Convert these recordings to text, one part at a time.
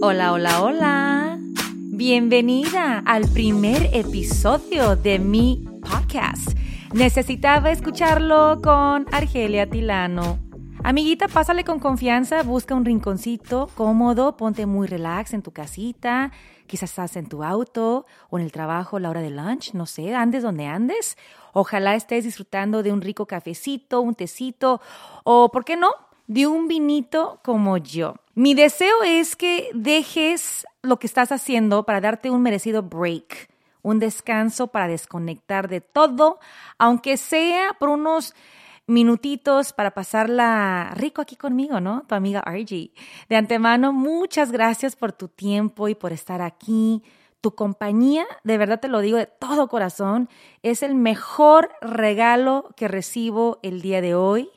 Hola, hola, hola. Bienvenida al primer episodio de mi podcast. Necesitaba escucharlo con Argelia Tilano. Amiguita, pásale con confianza, busca un rinconcito cómodo, ponte muy relax en tu casita, quizás estás en tu auto o en el trabajo la hora de lunch, no sé, andes donde andes. Ojalá estés disfrutando de un rico cafecito, un tecito o, ¿por qué no?, de un vinito como yo. Mi deseo es que dejes lo que estás haciendo para darte un merecido break, un descanso para desconectar de todo, aunque sea por unos minutitos para pasarla rico aquí conmigo, ¿no? Tu amiga RG. De antemano, muchas gracias por tu tiempo y por estar aquí. Tu compañía, de verdad te lo digo de todo corazón, es el mejor regalo que recibo el día de hoy,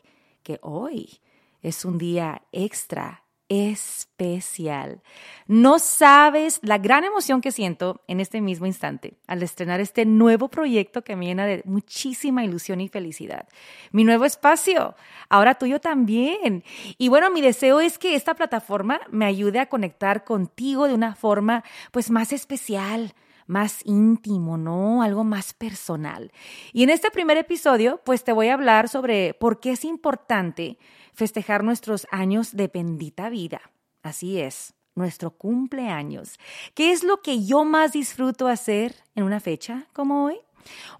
que hoy es un día extra especial. No sabes la gran emoción que siento en este mismo instante al estrenar este nuevo proyecto que me llena de muchísima ilusión y felicidad. Mi nuevo espacio, ahora tuyo también. Y bueno, mi deseo es que esta plataforma me ayude a conectar contigo de una forma pues más especial, más íntimo, ¿no? Algo más personal. Y en este primer episodio, pues te voy a hablar sobre por qué es importante festejar nuestros años de bendita vida. Así es, nuestro cumpleaños. ¿Qué es lo que yo más disfruto hacer en una fecha como hoy?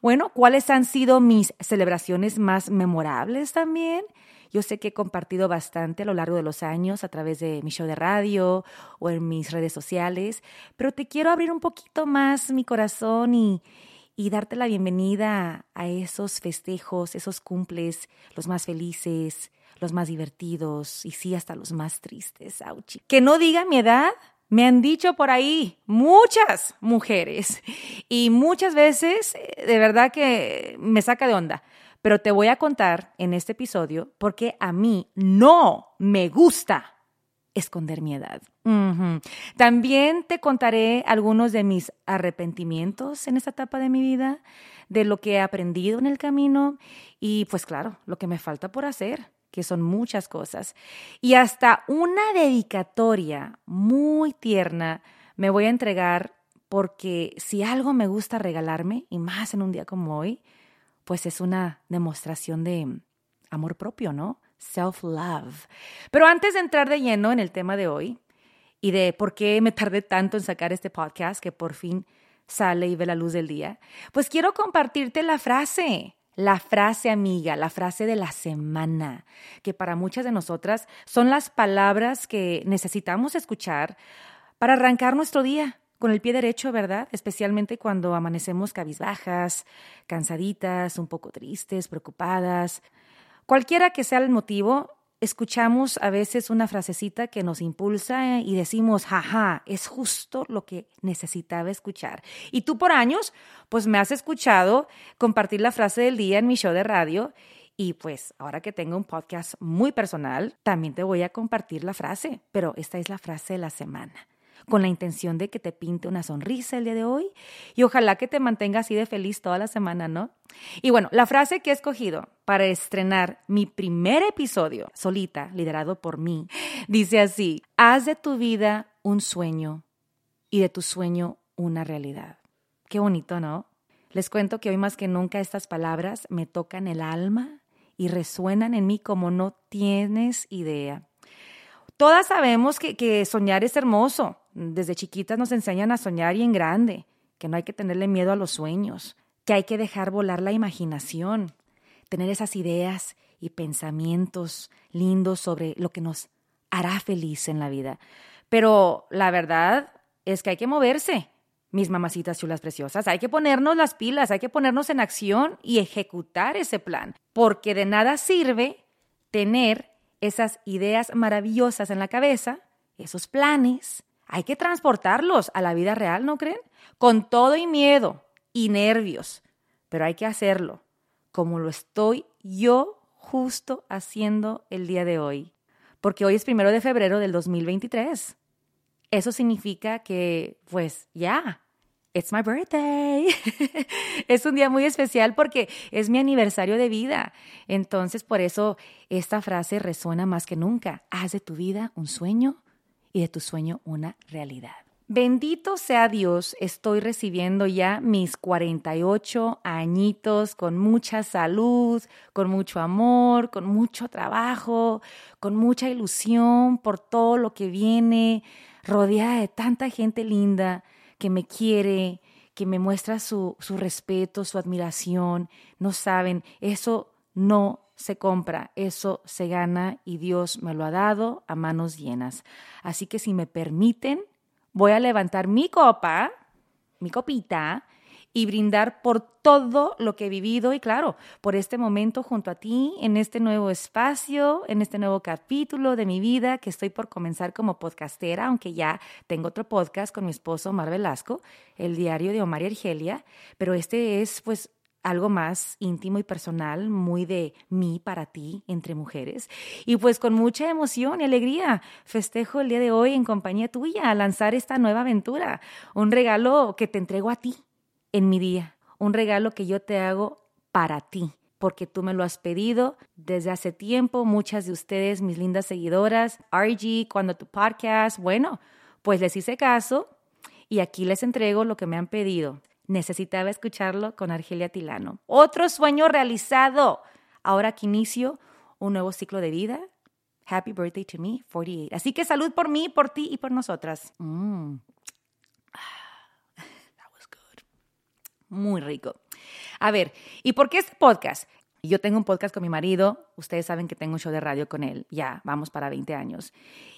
Bueno, ¿cuáles han sido mis celebraciones más memorables también? Yo sé que he compartido bastante a lo largo de los años a través de mi show de radio o en mis redes sociales, pero te quiero abrir un poquito más mi corazón y, y darte la bienvenida a esos festejos, esos cumples, los más felices, los más divertidos y sí hasta los más tristes, auchi. Que no diga mi edad, me han dicho por ahí muchas mujeres y muchas veces eh, de verdad que me saca de onda. Pero te voy a contar en este episodio porque a mí no me gusta esconder mi edad. También te contaré algunos de mis arrepentimientos en esta etapa de mi vida, de lo que he aprendido en el camino y pues claro, lo que me falta por hacer que son muchas cosas, y hasta una dedicatoria muy tierna me voy a entregar porque si algo me gusta regalarme, y más en un día como hoy, pues es una demostración de amor propio, ¿no? Self-love. Pero antes de entrar de lleno en el tema de hoy y de por qué me tardé tanto en sacar este podcast que por fin sale y ve la luz del día, pues quiero compartirte la frase la frase amiga, la frase de la semana, que para muchas de nosotras son las palabras que necesitamos escuchar para arrancar nuestro día con el pie derecho, ¿verdad? Especialmente cuando amanecemos cabizbajas, cansaditas, un poco tristes, preocupadas. Cualquiera que sea el motivo, escuchamos a veces una frasecita que nos impulsa y decimos, jaja, es justo lo que necesitaba escuchar. Y tú por años, pues me has escuchado compartir la frase del día en mi show de radio. Y pues ahora que tengo un podcast muy personal, también te voy a compartir la frase, pero esta es la frase de la semana con la intención de que te pinte una sonrisa el día de hoy y ojalá que te mantenga así de feliz toda la semana, ¿no? Y bueno, la frase que he escogido para estrenar mi primer episodio solita, liderado por mí, dice así, haz de tu vida un sueño y de tu sueño una realidad. Qué bonito, ¿no? Les cuento que hoy más que nunca estas palabras me tocan el alma y resuenan en mí como no tienes idea. Todas sabemos que, que soñar es hermoso, desde chiquitas nos enseñan a soñar y en grande, que no hay que tenerle miedo a los sueños, que hay que dejar volar la imaginación, tener esas ideas y pensamientos lindos sobre lo que nos hará feliz en la vida. Pero la verdad es que hay que moverse, mis mamacitas chulas preciosas. Hay que ponernos las pilas, hay que ponernos en acción y ejecutar ese plan, porque de nada sirve tener esas ideas maravillosas en la cabeza, esos planes, hay que transportarlos a la vida real, ¿no creen? Con todo y miedo y nervios, pero hay que hacerlo, como lo estoy yo justo haciendo el día de hoy, porque hoy es primero de febrero del 2023. Eso significa que, pues ya, It's my birthday. es un día muy especial porque es mi aniversario de vida. Entonces, por eso esta frase resuena más que nunca. Haz de tu vida un sueño y de tu sueño una realidad. Bendito sea Dios, estoy recibiendo ya mis 48 añitos con mucha salud, con mucho amor, con mucho trabajo, con mucha ilusión por todo lo que viene, rodeada de tanta gente linda que me quiere, que me muestra su, su respeto, su admiración. No saben, eso no se compra, eso se gana y Dios me lo ha dado a manos llenas. Así que si me permiten, voy a levantar mi copa, mi copita, y brindar por todo lo que he vivido y claro, por este momento junto a ti, en este nuevo espacio, en este nuevo capítulo de mi vida que estoy por comenzar como podcastera, aunque ya tengo otro podcast con mi esposo Omar Velasco, el diario de Omar y Argelia, pero este es pues algo más íntimo y personal, muy de mí para ti entre mujeres. Y pues con mucha emoción y alegría festejo el día de hoy en compañía tuya a lanzar esta nueva aventura, un regalo que te entrego a ti en mi día, un regalo que yo te hago para ti porque tú me lo has pedido desde hace tiempo, muchas de ustedes, mis lindas seguidoras, RG, cuando tu podcast, bueno, pues les hice caso y aquí les entrego lo que me han pedido. Necesitaba escucharlo con Argelia Tilano. Otro sueño realizado. Ahora que inicio un nuevo ciclo de vida. Happy birthday to me, 48. Así que salud por mí, por ti y por nosotras. Mm. That was good. Muy rico. A ver, ¿y por qué este podcast? Yo tengo un podcast con mi marido, ustedes saben que tengo un show de radio con él, ya vamos para 20 años.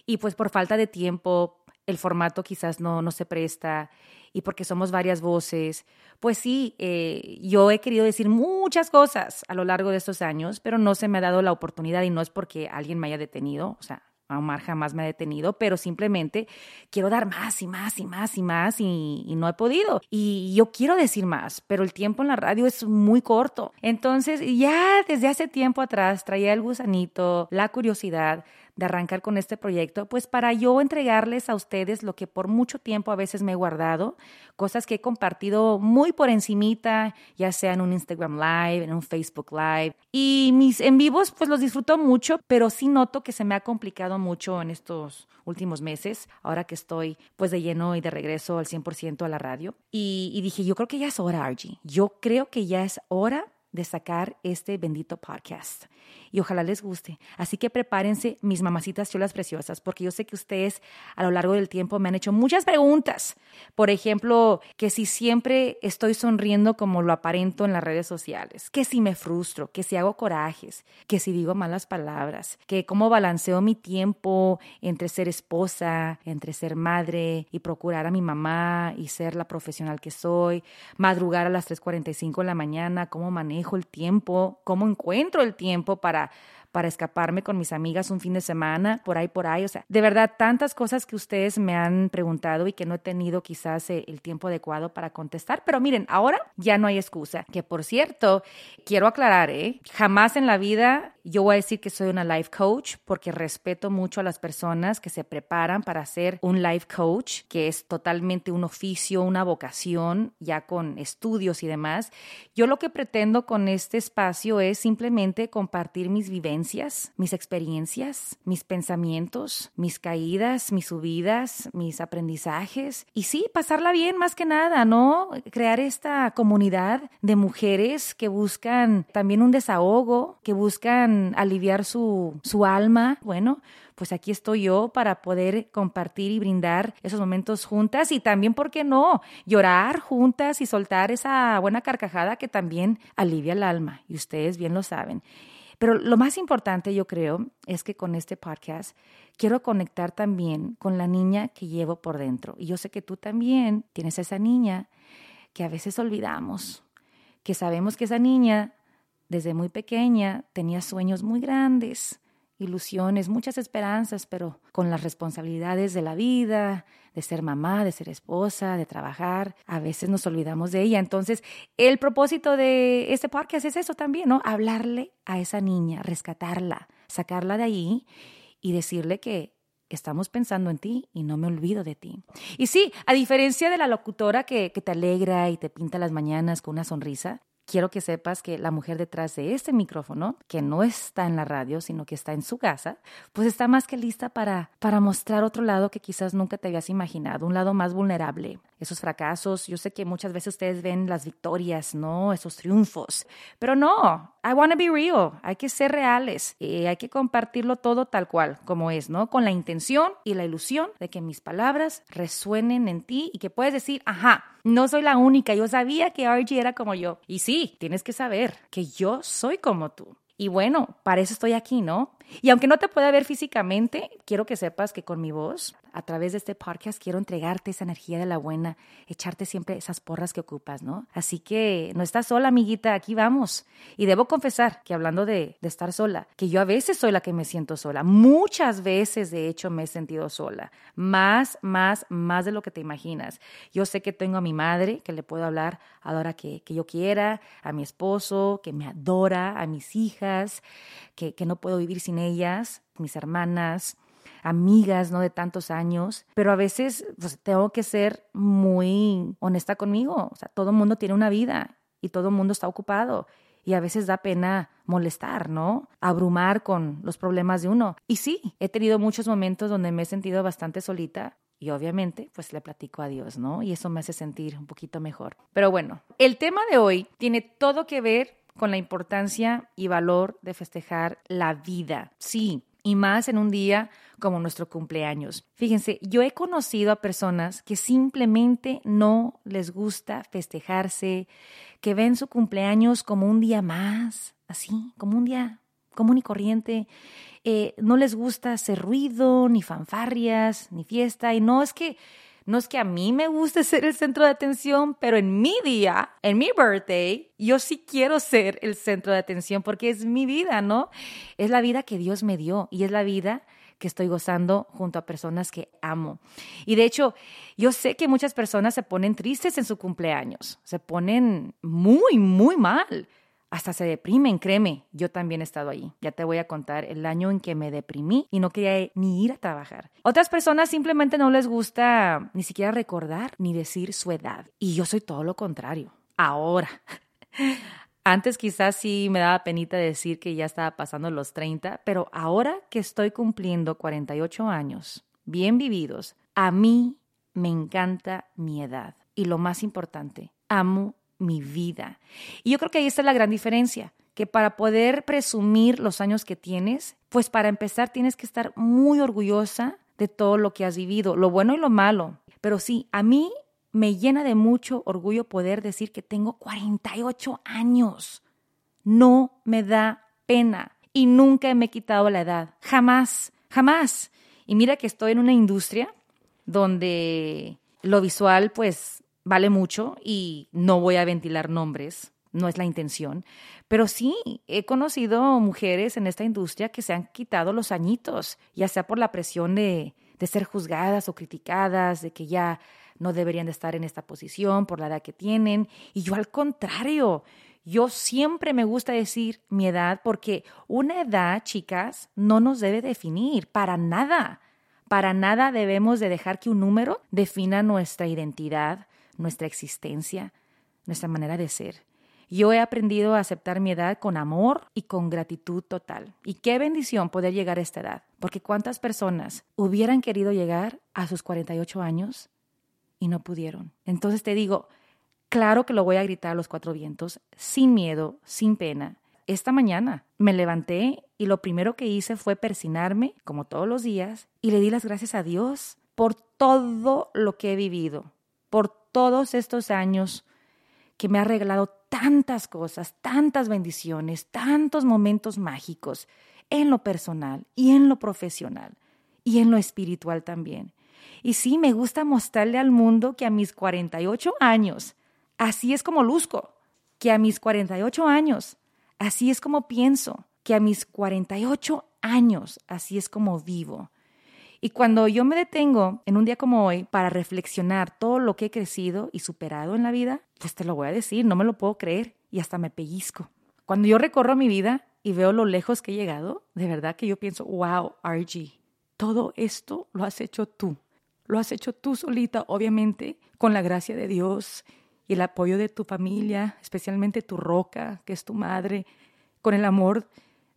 Y pues por falta de tiempo, el formato quizás no, no se presta y porque somos varias voces, pues sí, eh, yo he querido decir muchas cosas a lo largo de estos años, pero no se me ha dado la oportunidad y no es porque alguien me haya detenido, o sea, Omar jamás me ha detenido, pero simplemente quiero dar más y más y más y más y, y, no he podido. Y yo quiero decir más, pero el tiempo en la radio es muy corto. Entonces, ya desde hace tiempo atrás traía el gusanito, la curiosidad de arrancar con este proyecto, pues para yo entregarles a ustedes lo que por mucho tiempo a veces me he guardado, cosas que he compartido muy por encimita, ya sea en un Instagram Live, en un Facebook Live. Y mis en vivos pues los disfruto mucho, pero sí noto que se me ha complicado mucho en estos últimos meses, ahora que estoy pues de lleno y de regreso al 100% a la radio. Y, y dije, yo creo que ya es hora, Argy. Yo creo que ya es hora de sacar este bendito podcast y ojalá les guste. Así que prepárense, mis mamacitas cholas preciosas, porque yo sé que ustedes a lo largo del tiempo me han hecho muchas preguntas. Por ejemplo, que si siempre estoy sonriendo como lo aparento en las redes sociales, que si me frustro, que si hago corajes, que si digo malas palabras, que cómo balanceo mi tiempo entre ser esposa, entre ser madre y procurar a mi mamá y ser la profesional que soy, madrugar a las 3.45 de la mañana, cómo manejo el tiempo, cómo encuentro el tiempo para para, escaparme con mis amigas un fin de semana, por ahí, por ahí. O sea, de verdad, tantas cosas que ustedes me han preguntado y que no he tenido quizás eh, el tiempo adecuado para contestar. Pero miren, ahora ya no hay excusa. Que por cierto, quiero aclarar, ¿eh? Jamás en la vida yo voy a decir que soy una life coach porque respeto mucho a las personas que se preparan para ser un life coach, que es totalmente un oficio, una vocación, ya con estudios y demás. Yo lo que pretendo con este espacio es simplemente compartir mis vivencias, mis experiencias, mis pensamientos, mis caídas, mis subidas, mis aprendizajes y sí, pasarla bien más que nada, ¿no? Crear esta comunidad de mujeres que buscan también un desahogo, que buscan aliviar su, su alma, bueno, pues aquí estoy yo para poder compartir y brindar esos momentos juntas y también, ¿por qué no? Llorar juntas y soltar esa buena carcajada que también alivia el alma y ustedes bien lo saben. Pero lo más importante, yo creo, es que con este podcast quiero conectar también con la niña que llevo por dentro. Y yo sé que tú también tienes esa niña que a veces olvidamos, que sabemos que esa niña desde muy pequeña tenía sueños muy grandes, ilusiones, muchas esperanzas, pero con las responsabilidades de la vida, de ser mamá, de ser esposa, de trabajar, a veces nos olvidamos de ella. Entonces, el propósito de este podcast es eso también, ¿no? Hablarle a esa niña, rescatarla, sacarla de ahí y decirle que estamos pensando en ti y no me olvido de ti. Y sí, a diferencia de la locutora que te alegra y te pinta las mañanas con una sonrisa, quiero que sepas que la mujer detrás de este micrófono, que no está en la radio, sino que está en su casa, pues está más que lista para, para mostrar otro lado que quizás nunca te habías imaginado, un lado más vulnerable. Esos fracasos, yo sé que muchas veces ustedes ven las victorias, ¿no? Esos triunfos, pero no, I want to be real, hay que ser reales y hay que compartirlo todo tal cual, como es, ¿no? Con la intención y la ilusión de que mis palabras resuenen en ti y que puedes decir, ajá, no soy la única, yo sabía que RG era como yo. Y sí, tienes que saber que yo soy como tú. Y bueno, para eso estoy aquí, ¿no? Y aunque no te pueda ver físicamente, quiero que sepas que con mi voz, a través de este podcast, quiero entregarte esa energía de la buena, echarte siempre esas porras que ocupas, ¿no? Así que no estás sola, amiguita, aquí vamos. Y debo confesar que hablando de, estar sola, que yo a veces soy la que me siento sola. Muchas veces, de hecho, me he sentido sola. Más, más, más de lo que te imaginas. Yo sé que tengo a mi madre, que le puedo hablar a la que, yo quiera, a mi esposo, que me adora, a mis hijas, que no puedo vivir sin ellas, mis hermanas, amigas, ¿no? De tantos años, pero a veces pues, tengo que ser muy honesta conmigo. O sea, todo mundo tiene una vida y todo mundo está ocupado. Y a veces da pena molestar, ¿no? Abrumar con los problemas de uno. Y sí, he tenido muchos momentos donde me he sentido bastante solita, y obviamente, pues le platico a Dios, ¿no? Y eso me hace sentir un poquito mejor. Pero bueno, el tema de hoy tiene todo que ver con la importancia y valor de festejar la vida. Sí, y más en un día como nuestro cumpleaños. Fíjense, yo he conocido a personas que simplemente no les gusta festejarse, que ven su cumpleaños como un día más, así, como un día común y corriente. Eh, no les gusta hacer ruido, ni fanfarrias, ni fiesta. Y no es que no es que a mí me guste ser el centro de atención, pero en mi día, en mi birthday, yo sí quiero ser el centro de atención porque es mi vida, ¿no? Es la vida que Dios me dio y es la vida que estoy gozando junto a personas que amo. Y de hecho, yo sé que muchas personas se ponen tristes en su cumpleaños, se ponen muy, muy mal hasta se deprimen, créeme, yo también he estado ahí. Ya te voy a contar el año en que me deprimí y no quería ni ir a trabajar. Otras personas simplemente no les gusta ni siquiera recordar ni decir su edad. Y yo soy todo lo contrario. Ahora. Antes quizás sí me daba penita decir que ya estaba pasando los 30, pero ahora que estoy cumpliendo 48 años, bien vividos, a mí me encanta mi edad. Y lo más importante, amo mi vida. Y yo creo que ahí está la gran diferencia, que para poder presumir los años que tienes, pues para empezar tienes que estar muy orgullosa de todo lo que has vivido, lo bueno y lo malo. Pero sí, a mí me llena de mucho orgullo poder decir que tengo 48 años. No me da pena y nunca me he quitado la edad. Jamás, jamás. Y mira que estoy en una industria donde lo visual pues vale mucho y no voy a ventilar nombres, no es la intención, pero sí he conocido mujeres en esta industria que se han quitado los añitos, ya sea por la presión de, de ser juzgadas o criticadas, de que ya no deberían de estar en esta posición por la edad que tienen, y yo al contrario, yo siempre me gusta decir mi edad porque una edad, chicas, no nos debe definir para nada. Para nada debemos de dejar que un número defina nuestra identidad, nuestra existencia, nuestra manera de ser. Yo he aprendido a aceptar mi edad con amor y con gratitud total. Y qué bendición poder llegar a esta edad, porque cuántas personas hubieran querido llegar a sus 48 años y no pudieron. Entonces te digo, claro que lo voy a gritar a los cuatro vientos, sin miedo, sin pena. Esta mañana me levanté y lo primero que hice fue persinarme, como todos los días, y le di las gracias a Dios por todo lo que he vivido, por todos estos años que me ha regalado tantas cosas, tantas bendiciones, tantos momentos mágicos en lo personal y en lo profesional y en lo espiritual también. Y sí, me gusta mostrarle al mundo que a mis 48 años, así es como luzco, que a mis 48 años, así es como pienso, que a mis 48 años, así es como vivo. Y cuando yo me detengo en un día como hoy para reflexionar todo lo que he crecido y superado en la vida, pues te lo voy a decir, no me lo puedo creer y hasta me pellizco. Cuando yo recorro mi vida y veo lo lejos que he llegado, de verdad que yo pienso, wow, RG, todo esto lo has hecho tú. Lo has hecho tú solita, obviamente, con la gracia de Dios y el apoyo de tu familia, especialmente tu roca, que es tu madre, con el amor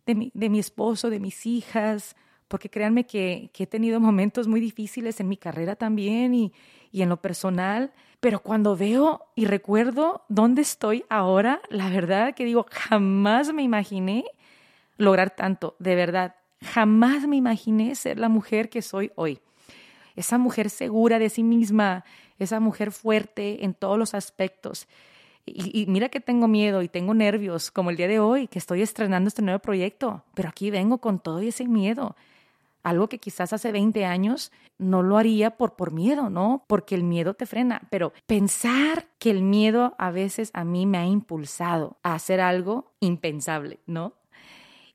de mi, de mi esposo, de mis hijas, porque créanme que, he tenido momentos muy difíciles en mi carrera también y, y en lo personal, pero cuando veo y recuerdo dónde estoy ahora, la verdad que digo, jamás me imaginé lograr tanto, de verdad, jamás me imaginé ser la mujer que soy hoy. Esa mujer segura de sí misma, esa mujer fuerte en todos los aspectos. Y, mira que tengo miedo y tengo nervios, como el día de hoy, que estoy estrenando este nuevo proyecto, pero aquí vengo con todo ese miedo. Algo que quizás hace 20 años no lo haría por, por miedo, ¿no? Porque el miedo te frena. Pero pensar que el miedo a veces a mí me ha impulsado a hacer algo impensable, ¿no?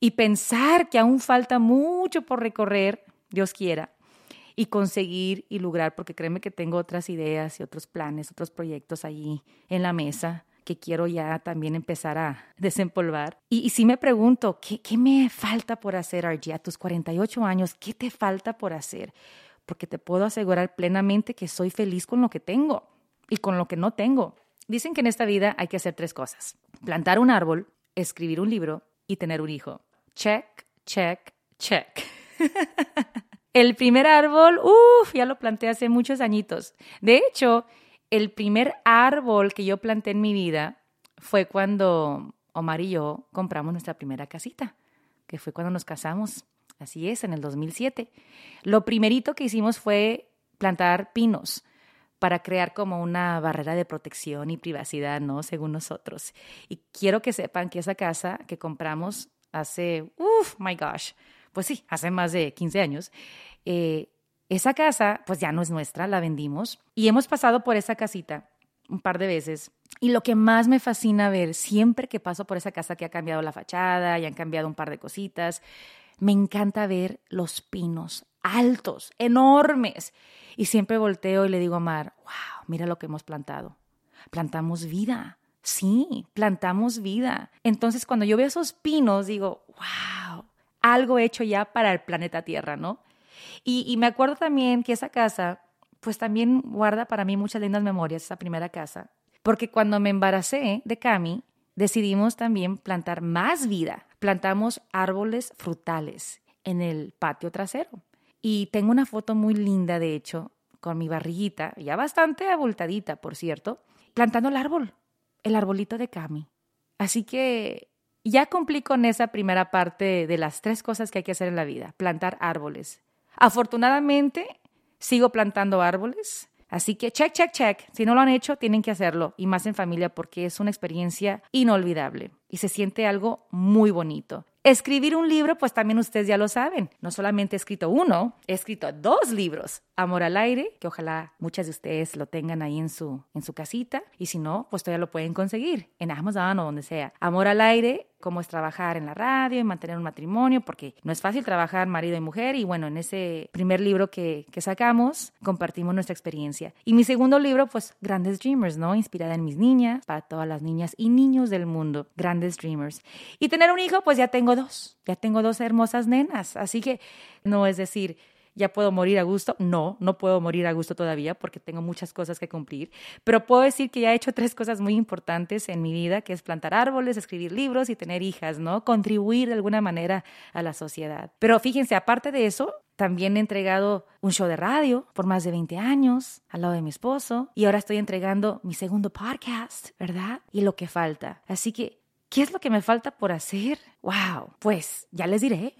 Y pensar que aún falta mucho por recorrer, Dios quiera, y conseguir y lograr, porque créeme que tengo otras ideas y otros planes, otros proyectos allí en la mesa que quiero ya también empezar a desempolvar. Y, y sí me pregunto, ¿qué, ¿qué me falta por hacer, RG? A tus 48 años, ¿qué te falta por hacer? Porque te puedo asegurar plenamente que soy feliz con lo que tengo y con lo que no tengo. Dicen que en esta vida hay que hacer tres cosas. Plantar un árbol, escribir un libro y tener un hijo. Check, check, check. El primer árbol, uff, ya lo planté hace muchos añitos. De hecho, el primer árbol que yo planté en mi vida fue cuando Omar y yo compramos nuestra primera casita, que fue cuando nos casamos. Así es, en el 2007. Lo primerito que hicimos fue plantar pinos para crear como una barrera de protección y privacidad, ¿no? Según nosotros. Y quiero que sepan que esa casa que compramos hace, uff, my gosh, pues sí, hace más de 15 años, eh, esa casa pues ya no es nuestra, la vendimos y hemos pasado por esa casita un par de veces. Y lo que más me fascina ver siempre que paso por esa casa que ha cambiado la fachada y han cambiado un par de cositas, me encanta ver los pinos altos, enormes. Y siempre volteo y le digo a Mar, wow, mira lo que hemos plantado. Plantamos vida. Sí, plantamos vida. Entonces cuando yo veo esos pinos digo, wow, algo hecho ya para el planeta Tierra, ¿no? Y, me acuerdo también que esa casa, pues también guarda para mí muchas lindas memorias, esa primera casa, porque cuando me embaracé de Cami, decidimos también plantar más vida. Plantamos árboles frutales en el patio trasero. Y tengo una foto muy linda, de hecho, con mi barriguita, ya bastante abultadita, por cierto, plantando el árbol, el arbolito de Cami. Así que ya cumplí con esa primera parte de las tres cosas que hay que hacer en la vida, plantar árboles. Afortunadamente, sigo plantando árboles, así que check, check, check. Si no lo han hecho, tienen que hacerlo, y más en familia porque es una experiencia inolvidable y se siente algo muy bonito. Escribir un libro, pues también ustedes ya lo saben. No solamente he escrito uno, he escrito dos libros. Amor al aire, que ojalá muchas de ustedes lo tengan ahí en su, en su casita. Y si no, pues todavía lo pueden conseguir en Amazon o donde sea. Amor al aire, cómo es trabajar en la radio y mantener un matrimonio, porque no es fácil trabajar marido y mujer. Y bueno, en ese primer libro que, que sacamos, compartimos nuestra experiencia. Y mi segundo libro, pues Grandes Dreamers, ¿no? Inspirada en mis niñas, para todas las niñas y niños del mundo. Grandes Dreamers. Y tener un hijo, pues ya tengo dos, ya tengo dos hermosas nenas, así que no es decir, ya puedo morir a gusto. No, no puedo morir a gusto todavía porque tengo muchas cosas que cumplir, pero puedo decir que ya he hecho tres cosas muy importantes en mi vida, que es plantar árboles, escribir libros y tener hijas, ¿no? Contribuir de alguna manera a la sociedad. Pero fíjense, aparte de eso, también he entregado un show de radio por más de 20 años al lado de mi esposo y ahora estoy entregando mi segundo podcast, ¿verdad? Y lo que falta. Así que ¿Qué es lo que me falta por hacer? ¡Wow! Pues ya les diré.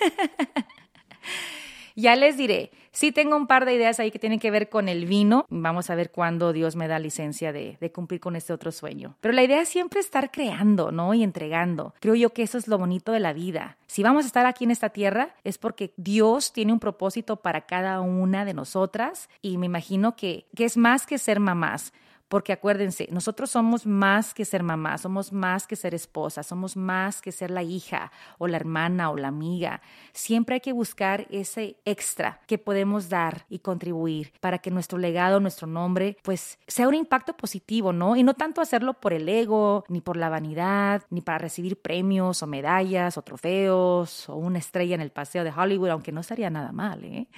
ya les diré. Sí tengo un par de ideas ahí que tienen que ver con el vino. Vamos a ver cuándo Dios me da licencia de, de, cumplir con este otro sueño. Pero la idea es siempre estar creando, ¿no? Y entregando. Creo yo que eso es lo bonito de la vida. Si vamos a estar aquí en esta tierra es porque Dios tiene un propósito para cada una de nosotras y me imagino que, que es más que ser mamás porque acuérdense, nosotros somos más que ser mamá, somos más que ser esposa, somos más que ser la hija o la hermana o la amiga. Siempre hay que buscar ese extra que podemos dar y contribuir para que nuestro legado, nuestro nombre, pues sea un impacto positivo, ¿no? Y no tanto hacerlo por el ego, ni por la vanidad, ni para recibir premios o medallas o trofeos o una estrella en el paseo de Hollywood, aunque no estaría nada mal, ¿eh?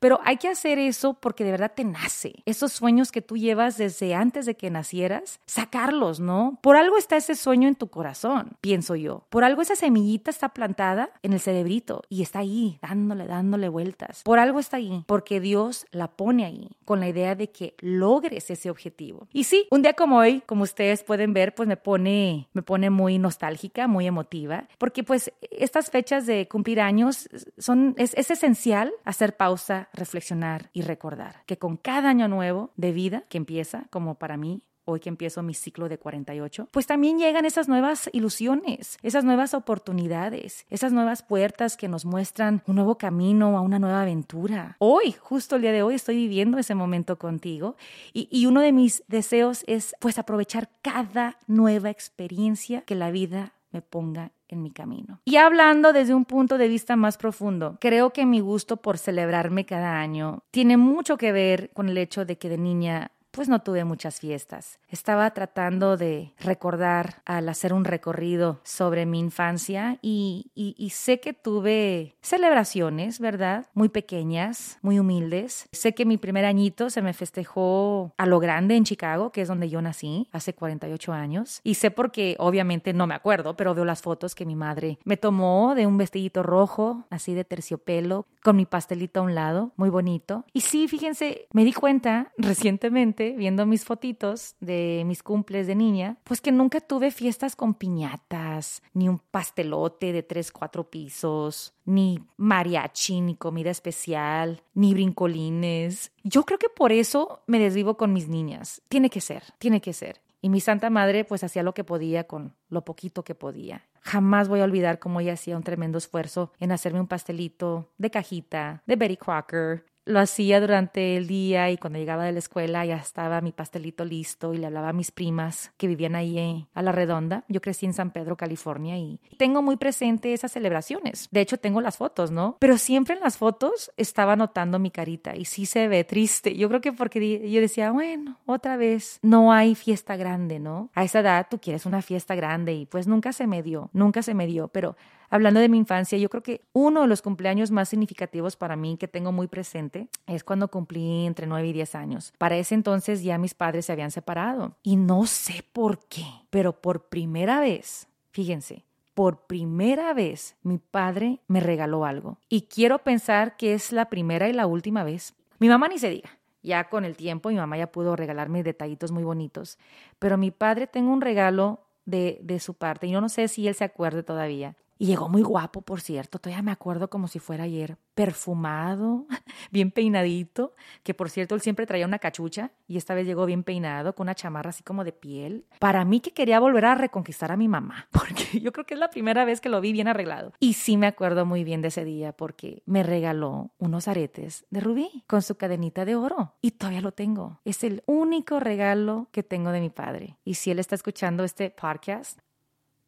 Pero hay que hacer eso porque de verdad te nace. Esos sueños que tú llevas desde antes de que nacieras, sacarlos, ¿no? Por algo está ese sueño en tu corazón, pienso yo. Por algo esa semillita está plantada en el cerebrito y está ahí, dándole, dándole vueltas. Por algo está ahí, porque Dios la pone ahí con la idea de que logres ese objetivo. Y sí, un día como hoy, como ustedes pueden ver, pues me pone, me pone muy nostálgica, muy emotiva, porque pues estas fechas de cumplir años son, es, es esencial hacer pausa, reflexionar y recordar que con cada año nuevo de vida que empieza, como para mí hoy que empiezo mi ciclo de 48, pues también llegan esas nuevas ilusiones, esas nuevas oportunidades, esas nuevas puertas que nos muestran un nuevo camino a una nueva aventura. Hoy, justo el día de hoy, estoy viviendo ese momento contigo y, y uno de mis deseos es pues aprovechar cada nueva experiencia que la vida me ponga en mi camino. Y hablando desde un punto de vista más profundo, creo que mi gusto por celebrarme cada año tiene mucho que ver con el hecho de que de niña pues no tuve muchas fiestas. Estaba tratando de recordar al hacer un recorrido sobre mi infancia y, sé que tuve celebraciones, ¿verdad? Muy pequeñas, muy humildes. Sé que mi primer añito se me festejó a lo grande en Chicago, que es donde yo nací, hace 48 años. Y sé porque obviamente no me acuerdo, pero veo las fotos que mi madre me tomó de un vestidito rojo, así de terciopelo, con mi pastelito a un lado, muy bonito. Y sí, fíjense, me di cuenta recientemente viendo mis fotitos de mis cumples de niña, pues que nunca tuve fiestas con piñatas, ni un pastelote de tres, cuatro pisos, ni mariachi, ni comida especial, ni brincolines. Yo creo que por eso me desvivo con mis niñas. Tiene que ser, tiene que ser. Y mi santa madre pues hacía lo que podía con lo poquito que podía. Jamás voy a olvidar cómo ella hacía un tremendo esfuerzo en hacerme un pastelito de cajita, de Betty Crocker, lo hacía durante el día y cuando llegaba de la escuela ya estaba mi pastelito listo y le hablaba a mis primas que vivían ahí eh, a la redonda. Yo crecí en San Pedro, California y tengo muy presente esas celebraciones. De hecho, tengo las fotos, ¿no? Pero siempre en las fotos estaba notando mi carita y sí se ve triste. Yo creo que porque yo decía, bueno, otra vez, no hay fiesta grande, ¿no? A esa edad tú quieres una fiesta grande y pues nunca se me dio, nunca se me dio, pero hablando de mi infancia, yo creo que uno de los cumpleaños más significativos para mí que tengo muy presente es cuando cumplí entre 9 y 10 años. Para ese entonces ya mis padres se habían separado y no sé por qué, pero por primera vez, fíjense, por primera vez mi padre me regaló algo. Y quiero pensar que es la primera y la última vez. Mi mamá ni se diga. Ya con el tiempo mi mamá ya pudo regalarme detallitos muy bonitos. Pero mi padre tengo un regalo de, de su parte. y Yo no sé si él se acuerde todavía. Y llegó muy guapo, por cierto, todavía me acuerdo como si fuera ayer, perfumado, bien peinadito, que por cierto él siempre traía una cachucha y esta vez llegó bien peinado, con una chamarra así como de piel. Para mí que quería volver a reconquistar a mi mamá, porque yo creo que es la primera vez que lo vi bien arreglado. Y sí me acuerdo muy bien de ese día porque me regaló unos aretes de rubí con su cadenita de oro y todavía lo tengo. Es el único regalo que tengo de mi padre. Y si él está escuchando este podcast,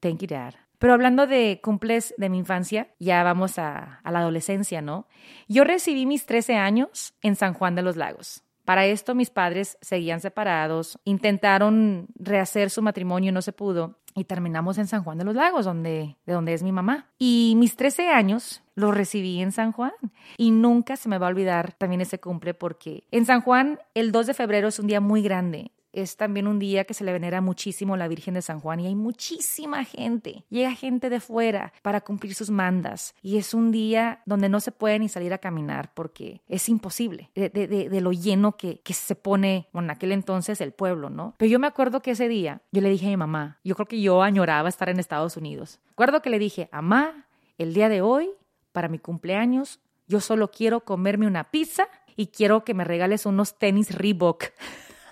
thank you, Dad. Pero hablando de cumples de mi infancia, ya vamos a, la adolescencia, ¿no? Yo recibí mis 13 años en San Juan de los Lagos. Para esto mis padres seguían separados, intentaron rehacer su matrimonio, no se pudo, y terminamos en San Juan de los Lagos, donde, de donde es mi mamá. Y mis 13 años los recibí en San Juan y nunca se me va a olvidar también ese cumple porque en San Juan el 2 de febrero es un día muy grande es también un día que se le venera muchísimo la Virgen de San Juan y hay muchísima gente. Llega gente de fuera para cumplir sus mandas y es un día donde no se puede ni salir a caminar porque es imposible de, lo lleno que, que, se pone, en aquel entonces el pueblo, ¿no? Pero yo me acuerdo que ese día yo le dije a mi mamá, yo creo que yo añoraba estar en Estados Unidos. Recuerdo que le dije, mamá, el día de hoy, para mi cumpleaños, yo solo quiero comerme una pizza y quiero que me regales unos tenis Reebok.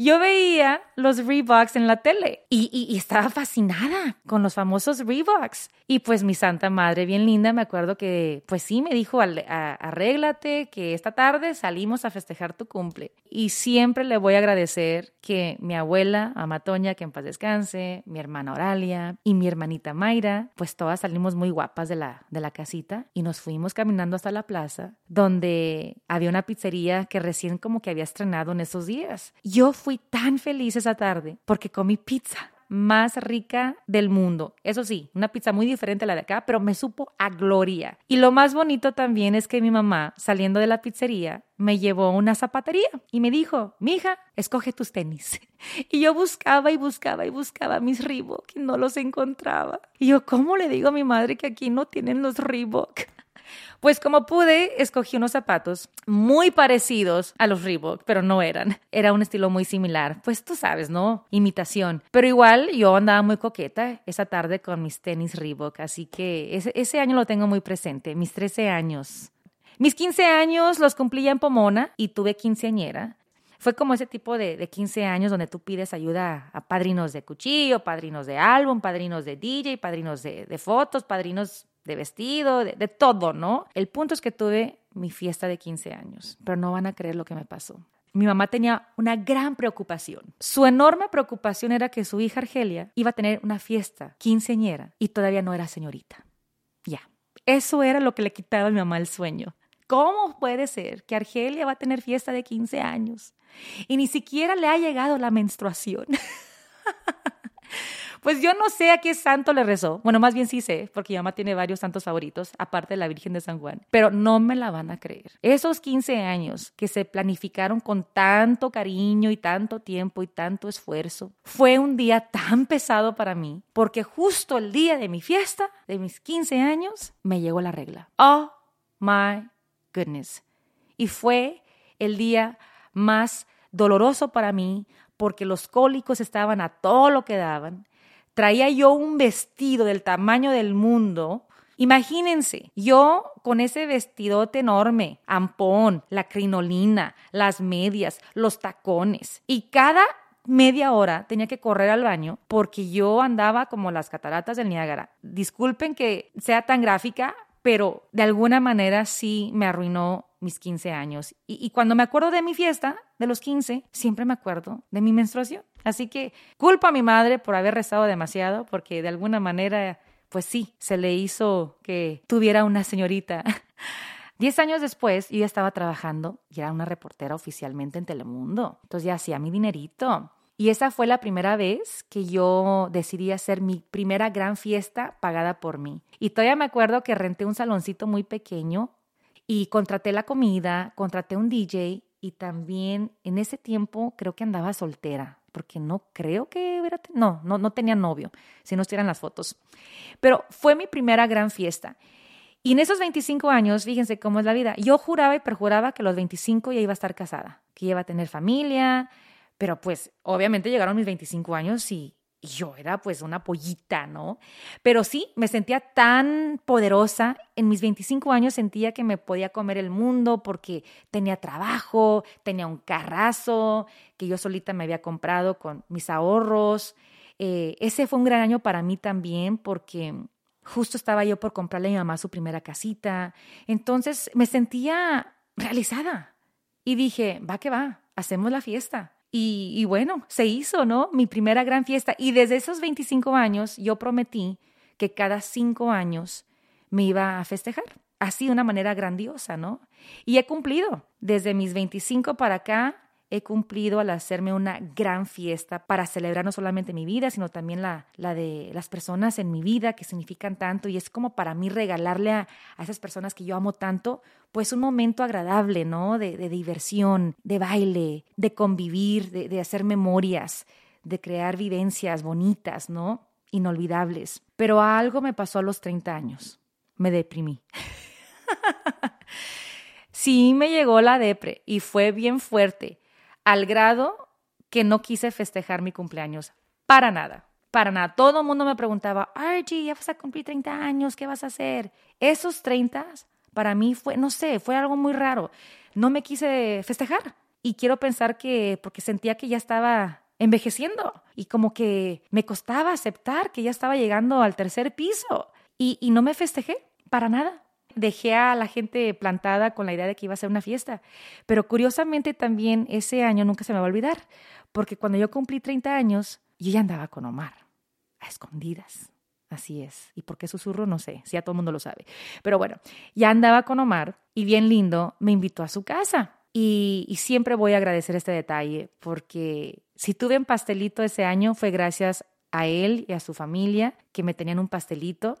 yo veía los Reeboks en la tele y, estaba fascinada con los famosos Reeboks. Y pues mi santa madre, bien linda, me acuerdo que pues sí me dijo, arréglate, que esta tarde salimos a festejar tu cumple. Y siempre le voy a agradecer que mi abuela, Amatoña, que en paz descanse, mi hermana Oralia y mi hermanita Mayra, pues todas salimos muy guapas de la, de la casita y nos fuimos caminando hasta la plaza, donde había una pizzería que recién como que había estrenado en esos días. Yo fui tan feliz esa tarde porque comí pizza más rica del mundo. Eso sí, una pizza muy diferente a la de acá, pero me supo a gloria. Y lo más bonito también es que mi mamá, saliendo de la pizzería, me llevó a una zapatería y me dijo, mija, escoge tus tenis. Y yo buscaba y buscaba y buscaba mis Reebok y no los encontraba. Y yo, ¿cómo le digo a mi madre que aquí no tienen los Reebok? Pues como pude, escogí unos zapatos muy parecidos a los Reebok, pero no eran. Era un estilo muy similar. Pues tú sabes, ¿no? Imitación. Pero igual yo andaba muy coqueta esa tarde con mis tenis Reebok, así que ese, año lo tengo muy presente, mis 13 años. Mis 15 años los cumplí en Pomona y tuve quinceañera. Fue como ese tipo de, de 15 años donde tú pides ayuda a padrinos de cuchillo, padrinos de álbum, padrinos de DJ, padrinos de fotos, padrinos de vestido, de, todo, ¿no? El punto es que tuve mi fiesta de 15 años, pero no van a creer lo que me pasó. Mi mamá tenía una gran preocupación. Su enorme preocupación era que su hija Argelia iba a tener una fiesta quinceñera y todavía no era señorita. Ya, eso era lo que le quitaba a mi mamá el sueño. ¿Cómo puede ser que Argelia va a tener fiesta de 15 años y ni siquiera le ha llegado la menstruación? Pues yo no sé a qué santo le rezó. Bueno, más bien sí sé, porque mi mamá tiene varios santos favoritos, aparte de la Virgen de San Juan. Pero no me la van a creer. Esos 15 años que se planificaron con tanto cariño y tanto tiempo y tanto esfuerzo, fue un día tan pesado para mí, porque justo el día de mi fiesta, de mis 15 años, me llegó la regla. Oh my goodness. Y fue el día más doloroso para mí porque los cólicos estaban a todo lo que daban traía yo un vestido del tamaño del mundo. Imagínense, yo con ese vestidote enorme, ampón, la crinolina, las medias, los tacones, y cada media hora tenía que correr al baño porque yo andaba como las cataratas del Niágara. Disculpen que sea tan gráfica, pero de alguna manera sí me arruinó mis 15 años. Y, y, cuando me acuerdo de mi fiesta, de los 15, siempre me acuerdo de mi menstruación. Así que culpa a mi madre por haber rezado demasiado, porque de alguna manera, pues sí, se le hizo que tuviera una señorita. Diez años después, yo ya estaba trabajando y era una reportera oficialmente en Telemundo. Entonces ya hacía mi dinerito. Y esa fue la primera vez que yo decidí hacer mi primera gran fiesta pagada por mí. Y todavía me acuerdo que renté un saloncito muy pequeño y contraté la comida, contraté un DJ y también en ese tiempo creo que andaba soltera porque no creo que hubiera, no, no, no tenía novio, si no estuvieran las fotos. Pero fue mi primera gran fiesta. Y en esos 25 años, fíjense cómo es la vida, yo juraba y perjuraba que a los 25 ya iba a estar casada, que iba a tener familia, pero pues obviamente llegaron mis 25 años y, y yo era pues una pollita, ¿no? Pero sí, me sentía tan poderosa. En mis 25 años sentía que me podía comer el mundo porque tenía trabajo, tenía un carrazo que yo solita me había comprado con mis ahorros. Eh, ese fue un gran año para mí también porque justo estaba yo por comprarle a mi mamá su primera casita. Entonces me sentía realizada y dije, va que va, hacemos la fiesta. Y, bueno, se hizo, ¿no? Mi primera gran fiesta. Y desde esos 25 años yo prometí que cada cinco años me iba a festejar. Así de una manera grandiosa, ¿no? Y he cumplido. Desde mis 25 para acá, he cumplido al hacerme una gran fiesta para celebrar no solamente mi vida, sino también la, la de las personas en mi vida que significan tanto. Y es como para mí regalarle a, esas personas que yo amo tanto, pues un momento agradable, ¿no? De, de diversión, de baile, de convivir, de, de hacer memorias, de crear vivencias bonitas, ¿no? Inolvidables. Pero algo me pasó a los 30 años. Me deprimí. sí me llegó la depre y fue bien fuerte al grado que no quise festejar mi cumpleaños. Para nada, para nada. Todo el mundo me preguntaba, Archie, ya vas a cumplir 30 años, ¿qué vas a hacer? Esos 30 para mí fue, no sé, fue algo muy raro. No me quise festejar. Y quiero pensar que porque sentía que ya estaba envejeciendo y como que me costaba aceptar que ya estaba llegando al tercer piso. Y, y no me festejé para nada dejé a la gente plantada con la idea de que iba a ser una fiesta. Pero curiosamente también ese año nunca se me va a olvidar, porque cuando yo cumplí 30 años, yo ya andaba con Omar, a escondidas. Así es. ¿Y por qué susurro? No sé, si ya todo el mundo lo sabe. Pero bueno, ya andaba con Omar y bien lindo, me invitó a su casa. Y, y siempre voy a agradecer este detalle porque si tuve un pastelito ese año fue gracias a él y a su familia que me tenían un pastelito.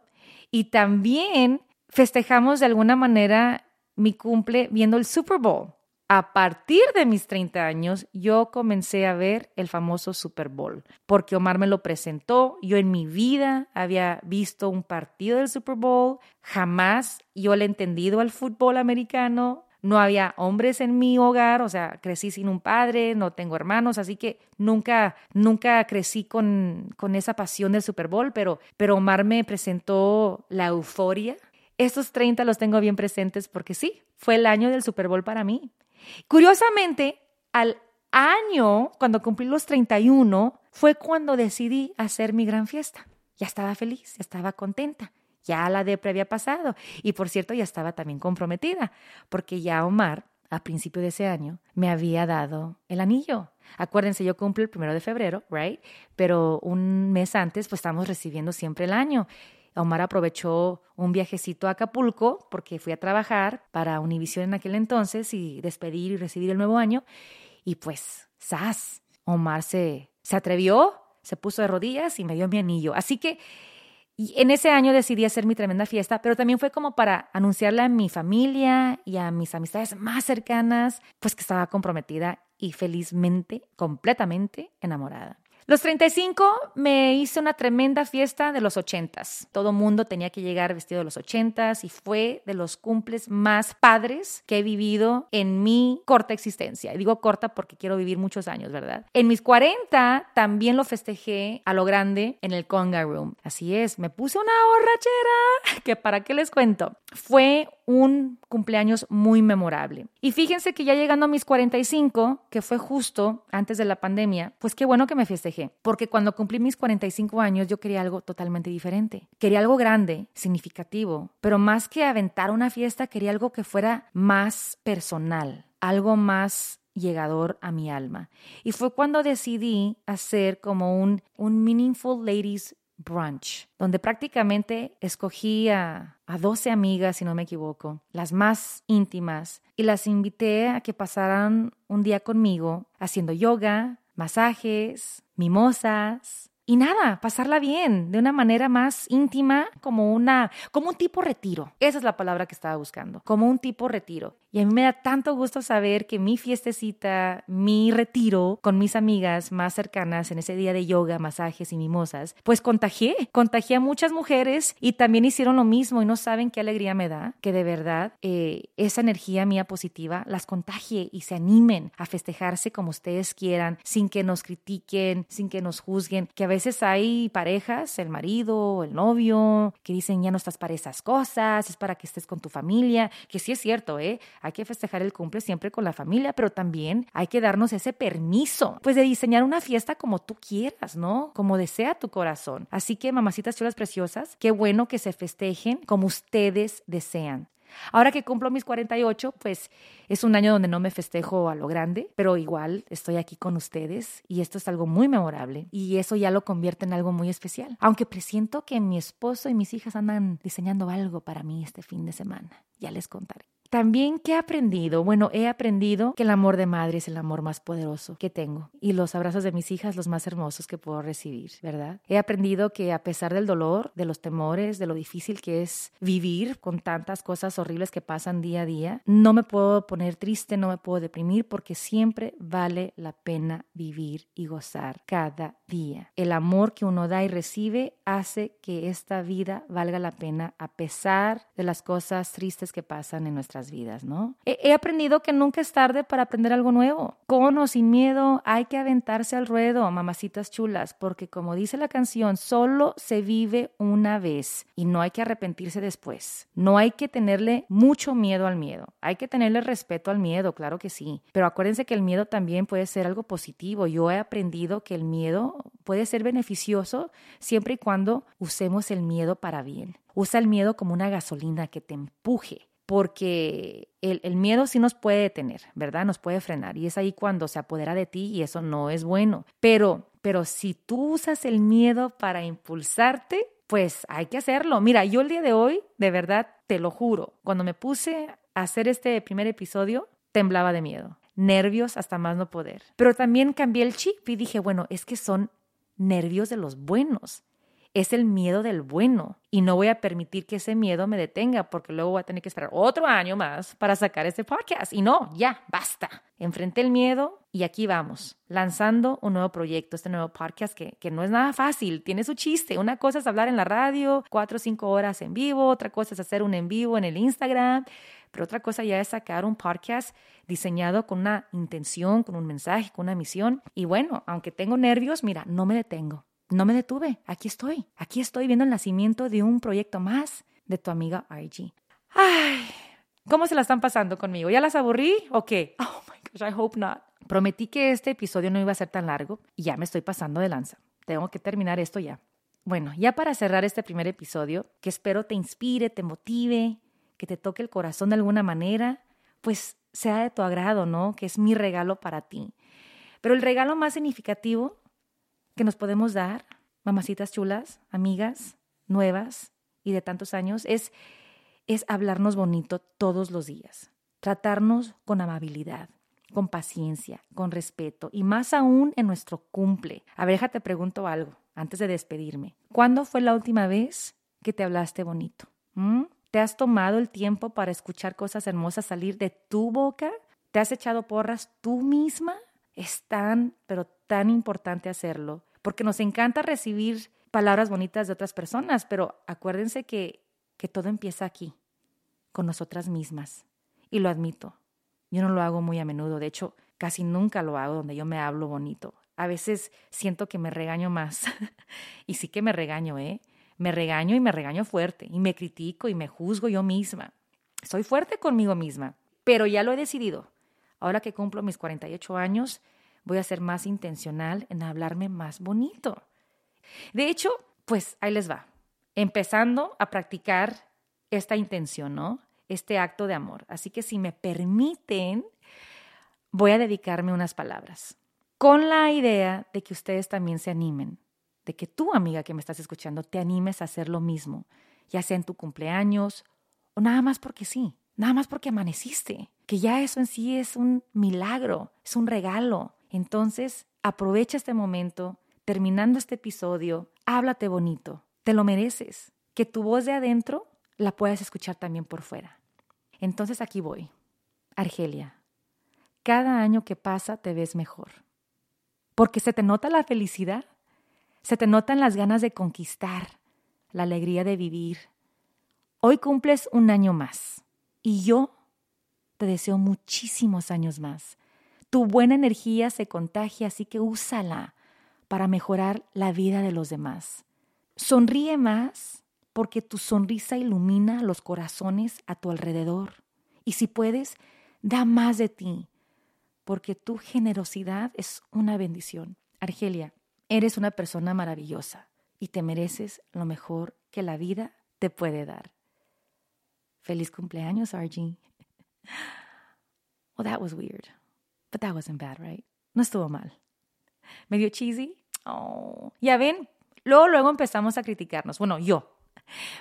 Y también festejamos de alguna manera mi cumple viendo el Super Bowl. A partir de mis 30 años, yo comencé a ver el famoso Super Bowl, porque Omar me lo presentó. Yo en mi vida había visto un partido del Super Bowl, jamás yo le he entendido al fútbol americano, no había hombres en mi hogar, o sea, crecí sin un padre, no tengo hermanos, así que nunca, nunca crecí con, con esa pasión del Super Bowl, pero, pero Omar me presentó la euforia. Estos 30 los tengo bien presentes porque sí, fue el año del Super Bowl para mí. Curiosamente, al año, cuando cumplí los 31, fue cuando decidí hacer mi gran fiesta. Ya estaba feliz, ya estaba contenta. Ya la depre había pasado. Y por cierto, ya estaba también comprometida, porque ya Omar, a principio de ese año, me había dado el anillo. Acuérdense, yo cumplo el primero de febrero, ¿right? Pero un mes antes, pues estamos recibiendo siempre el año. Omar aprovechó un viajecito a Acapulco porque fui a trabajar para Univision en aquel entonces y despedir y recibir el nuevo año. Y pues, ¡zas! Omar se, se atrevió, se puso de rodillas y me dio mi anillo. Así que en ese año decidí hacer mi tremenda fiesta, pero también fue como para anunciarle a mi familia y a mis amistades más cercanas, pues que estaba comprometida y felizmente, completamente enamorada. Los 35 me hice una tremenda fiesta de los 80s. Todo mundo tenía que llegar vestido de los 80s y fue de los cumples más padres que he vivido en mi corta existencia. Y digo corta porque quiero vivir muchos años, ¿verdad? En mis 40 también lo festejé a lo grande en el Conga Room. Así es, me puse una borrachera que para qué les cuento. Fue un cumpleaños muy memorable. Y fíjense que ya llegando a mis 45, que fue justo antes de la pandemia, pues qué bueno que me festejé, porque cuando cumplí mis 45 años yo quería algo totalmente diferente. Quería algo grande, significativo, pero más que aventar una fiesta, quería algo que fuera más personal, algo más llegador a mi alma. Y fue cuando decidí hacer como un, un Meaningful Ladies brunch, donde prácticamente escogí a, a 12 amigas, si no me equivoco, las más íntimas, y las invité a que pasaran un día conmigo haciendo yoga, masajes, mimosas, y nada, pasarla bien, de una manera más íntima, como una, como un tipo retiro. Esa es la palabra que estaba buscando, como un tipo retiro. Y a mí me da tanto gusto saber que mi fiestecita, mi retiro con mis amigas más cercanas en ese día de yoga, masajes y mimosas, pues contagié, contagié a muchas mujeres y también hicieron lo mismo y no saben qué alegría me da que de verdad eh, esa energía mía positiva las contagie y se animen a festejarse como ustedes quieran, sin que nos critiquen, sin que nos juzguen, que a veces hay parejas, el marido, el novio, que dicen ya no estás para esas cosas, es para que estés con tu familia, que sí es cierto, ¿eh? Hay que festejar el cumple siempre con la familia, pero también hay que darnos ese permiso, pues de diseñar una fiesta como tú quieras, ¿no? Como desea tu corazón. Así que, mamacitas chulas preciosas, qué bueno que se festejen como ustedes desean. Ahora que cumplo mis 48, pues es un año donde no me festejo a lo grande, pero igual estoy aquí con ustedes y esto es algo muy memorable y eso ya lo convierte en algo muy especial. Aunque presiento que mi esposo y mis hijas andan diseñando algo para mí este fin de semana. Ya les contaré. También, ¿qué he aprendido? Bueno, he aprendido que el amor de madre es el amor más poderoso que tengo y los abrazos de mis hijas los más hermosos que puedo recibir, ¿verdad? He aprendido que a pesar del dolor, de los temores, de lo difícil que es vivir con tantas cosas horribles que pasan día a día, no me puedo poner triste, no me puedo deprimir porque siempre vale la pena vivir y gozar cada día. El amor que uno da y recibe hace que esta vida valga la pena a pesar de las cosas tristes que pasan en nuestra vidas, ¿no? He, aprendido que nunca es tarde para aprender algo nuevo. Con o sin miedo, hay que aventarse al ruedo, mamacitas chulas, porque como dice la canción, solo se vive una vez y no hay que arrepentirse después. No hay que tenerle mucho miedo al miedo. Hay que tenerle respeto al miedo, claro que sí. Pero acuérdense que el miedo también puede ser algo positivo. Yo he aprendido que el miedo puede ser beneficioso siempre y cuando usemos el miedo para bien. Usa el miedo como una gasolina que te empuje porque el, miedo sí nos puede detener, ¿verdad? Nos puede frenar y es ahí cuando se apodera de ti y eso no es bueno. Pero, pero si tú usas el miedo para impulsarte, pues hay que hacerlo. Mira, yo el día de hoy, de verdad, te lo juro, cuando me puse a hacer este primer episodio, temblaba de miedo, nervios hasta más no poder. Pero también cambié el chip y dije, bueno, es que son nervios de los buenos es el miedo del bueno y no voy a permitir que ese miedo me detenga porque luego voy a tener que esperar otro año más para sacar este podcast. Y no, ya, basta. Enfrenté el miedo y aquí vamos, lanzando un nuevo proyecto, este nuevo podcast que, que no es nada fácil, tiene su chiste. Una cosa es hablar en la radio, cuatro o cinco horas en vivo, otra cosa es hacer un en vivo en el Instagram, pero otra cosa ya es sacar un podcast diseñado con una intención, con un mensaje, con una misión. Y bueno, aunque tengo nervios, mira, no me detengo no me detuve. Aquí estoy. Aquí estoy viendo el nacimiento de un proyecto más de tu amiga RG. Ay, ¿cómo se la están pasando conmigo? ¿Ya las aburrí o qué? Oh my gosh, I hope not. Prometí que este episodio no iba a ser tan largo y ya me estoy pasando de lanza. Tengo que terminar esto ya. Bueno, ya para cerrar este primer episodio, que espero te inspire, te motive, que te toque el corazón de alguna manera, pues sea de tu agrado, ¿no? Que es mi regalo para ti. Pero el regalo más significativo que nos podemos dar, mamacitas chulas, amigas, nuevas y de tantos años, es, es hablarnos bonito todos los días, tratarnos con amabilidad, con paciencia, con respeto y más aún en nuestro cumple. A ver, te pregunto algo antes de despedirme. ¿Cuándo fue la última vez que te hablaste bonito? ¿Mm? ¿Te has tomado el tiempo para escuchar cosas hermosas salir de tu boca? ¿Te has echado porras tú misma? Es tan, pero tan importante hacerlo porque nos encanta recibir palabras bonitas de otras personas, pero acuérdense que, que todo empieza aquí, con nosotras mismas. Y lo admito, yo no lo hago muy a menudo, de hecho, casi nunca lo hago donde yo me hablo bonito. A veces siento que me regaño más. y sí que me regaño, ¿eh? Me regaño y me regaño fuerte, y me critico y me juzgo yo misma. Soy fuerte conmigo misma, pero ya lo he decidido. Ahora que cumplo mis 48 años, voy a ser más intencional en hablarme más bonito. De hecho, pues ahí les va, empezando a practicar esta intención, ¿no? Este acto de amor. Así que si me permiten, voy a dedicarme unas palabras con la idea de que ustedes también se animen, de que tú, amiga que me estás escuchando, te animes a hacer lo mismo, ya sea en tu cumpleaños o nada más porque sí, nada más porque amaneciste, que ya eso en sí es un milagro, es un regalo, entonces, aprovecha este momento, terminando este episodio, háblate bonito, te lo mereces, que tu voz de adentro la puedas escuchar también por fuera. Entonces aquí voy. Argelia, cada año que pasa te ves mejor, porque se te nota la felicidad, se te notan las ganas de conquistar, la alegría de vivir. Hoy cumples un año más y yo te deseo muchísimos años más tu buena energía se contagia, así que úsala para mejorar la vida de los demás. Sonríe más porque tu sonrisa ilumina los corazones a tu alrededor. Y si puedes, da más de ti, porque tu generosidad es una bendición. Argelia, eres una persona maravillosa y te mereces lo mejor que la vida te puede dar. Feliz cumpleaños, Argie. Well, that was weird. But that wasn't bad, right? No estuvo mal. Medio cheesy. Oh. Ya ven, luego, luego empezamos a criticarnos. Bueno, yo.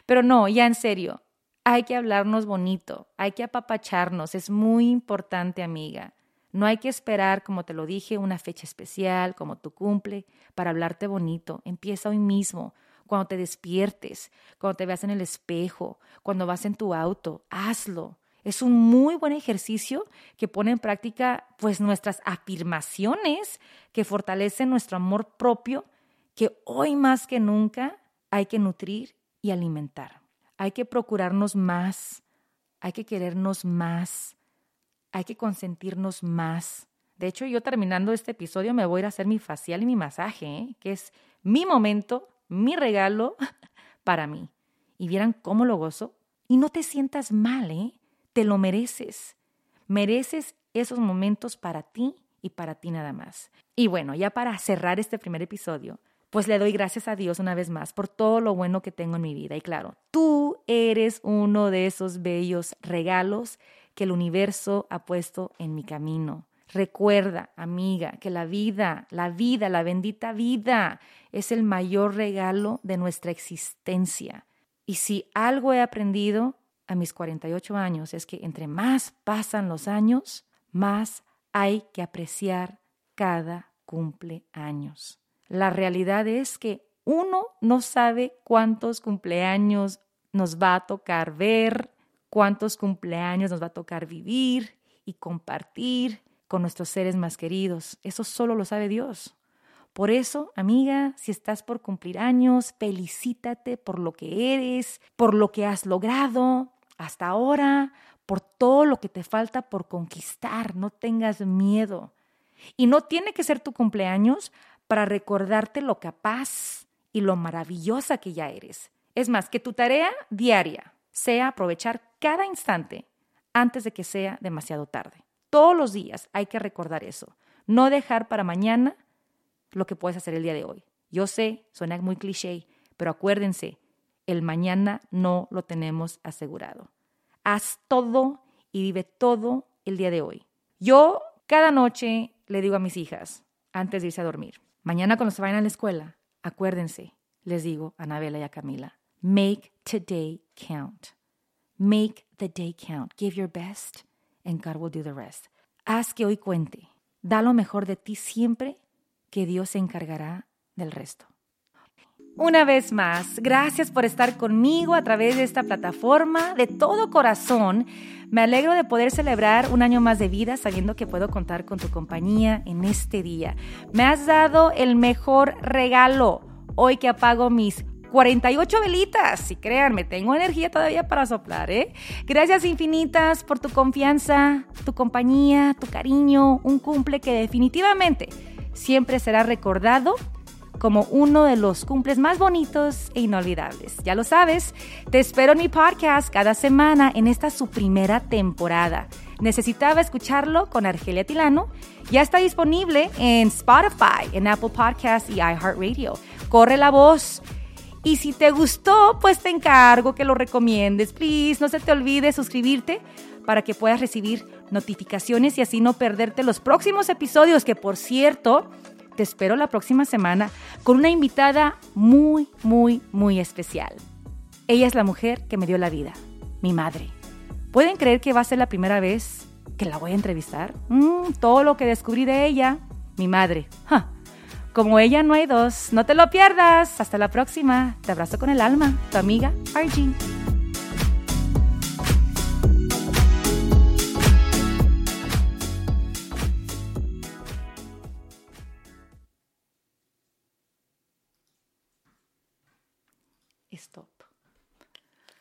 Pero no, ya en serio. Hay que hablarnos bonito, hay que apapacharnos. Es muy importante, amiga. No hay que esperar, como te lo dije, una fecha especial, como tu cumple, para hablarte bonito. Empieza hoy mismo, cuando te despiertes, cuando te veas en el espejo, cuando vas en tu auto. Hazlo. Es un muy buen ejercicio que pone en práctica pues nuestras afirmaciones que fortalecen nuestro amor propio que hoy más que nunca hay que nutrir y alimentar. Hay que procurarnos más, hay que querernos más, hay que consentirnos más. De hecho, yo terminando este episodio me voy a ir a hacer mi facial y mi masaje, ¿eh? que es mi momento, mi regalo para mí. Y vieran cómo lo gozo. Y no te sientas mal, ¿eh? Te lo mereces. Mereces esos momentos para ti y para ti nada más. Y bueno, ya para cerrar este primer episodio, pues le doy gracias a Dios una vez más por todo lo bueno que tengo en mi vida. Y claro, tú eres uno de esos bellos regalos que el universo ha puesto en mi camino. Recuerda, amiga, que la vida, la vida, la bendita vida es el mayor regalo de nuestra existencia. Y si algo he aprendido a mis 48 años es que entre más pasan los años, más hay que apreciar cada cumpleaños. La realidad es que uno no sabe cuántos cumpleaños nos va a tocar ver, cuántos cumpleaños nos va a tocar vivir y compartir con nuestros seres más queridos. Eso solo lo sabe Dios. Por eso, amiga, si estás por cumplir años, felicítate por lo que eres, por lo que has logrado hasta ahora, por todo lo que te falta por conquistar. No tengas miedo. Y no tiene que ser tu cumpleaños para recordarte lo capaz y lo maravillosa que ya eres. Es más, que tu tarea diaria sea aprovechar cada instante antes de que sea demasiado tarde. Todos los días hay que recordar eso. No dejar para mañana lo que puedes hacer el día de hoy. Yo sé, suena muy cliché, pero acuérdense, el mañana no lo tenemos asegurado. Haz todo y vive todo el día de hoy. Yo cada noche le digo a mis hijas, antes de irse a dormir, mañana cuando se vayan a la escuela, acuérdense, les digo a Anabela y a Camila, make today count. Make the day count. Give your best and God will do the rest. Haz que hoy cuente. Da lo mejor de ti siempre que Dios se encargará del resto. Una vez más, gracias por estar conmigo a través de esta plataforma. De todo corazón, me alegro de poder celebrar un año más de vida sabiendo que puedo contar con tu compañía en este día. Me has dado el mejor regalo hoy que apago mis 48 velitas. Y créanme, tengo energía todavía para soplar, ¿eh? Gracias infinitas por tu confianza, tu compañía, tu cariño, un cumple que definitivamente siempre será recordado como uno de los cumples más bonitos e inolvidables. Ya lo sabes, te espero en mi podcast cada semana en esta su primera temporada. Necesitaba escucharlo con Argelia Tilano. Ya está disponible en Spotify, en Apple Podcasts y iHeartRadio. Corre la voz. Y si te gustó, pues te encargo que lo recomiendes. Please, no se te olvide suscribirte para que puedas recibir notificaciones y así no perderte los próximos episodios que, por cierto, te espero la próxima semana con una invitada muy, muy, muy especial. Ella es la mujer que me dio la vida, mi madre. ¿Pueden creer que va a ser la primera vez que la voy a entrevistar? Mm, todo lo que descubrí de ella, mi madre. Como ella no hay dos, no te lo pierdas. Hasta la próxima. Te abrazo con el alma. Tu amiga, Argie.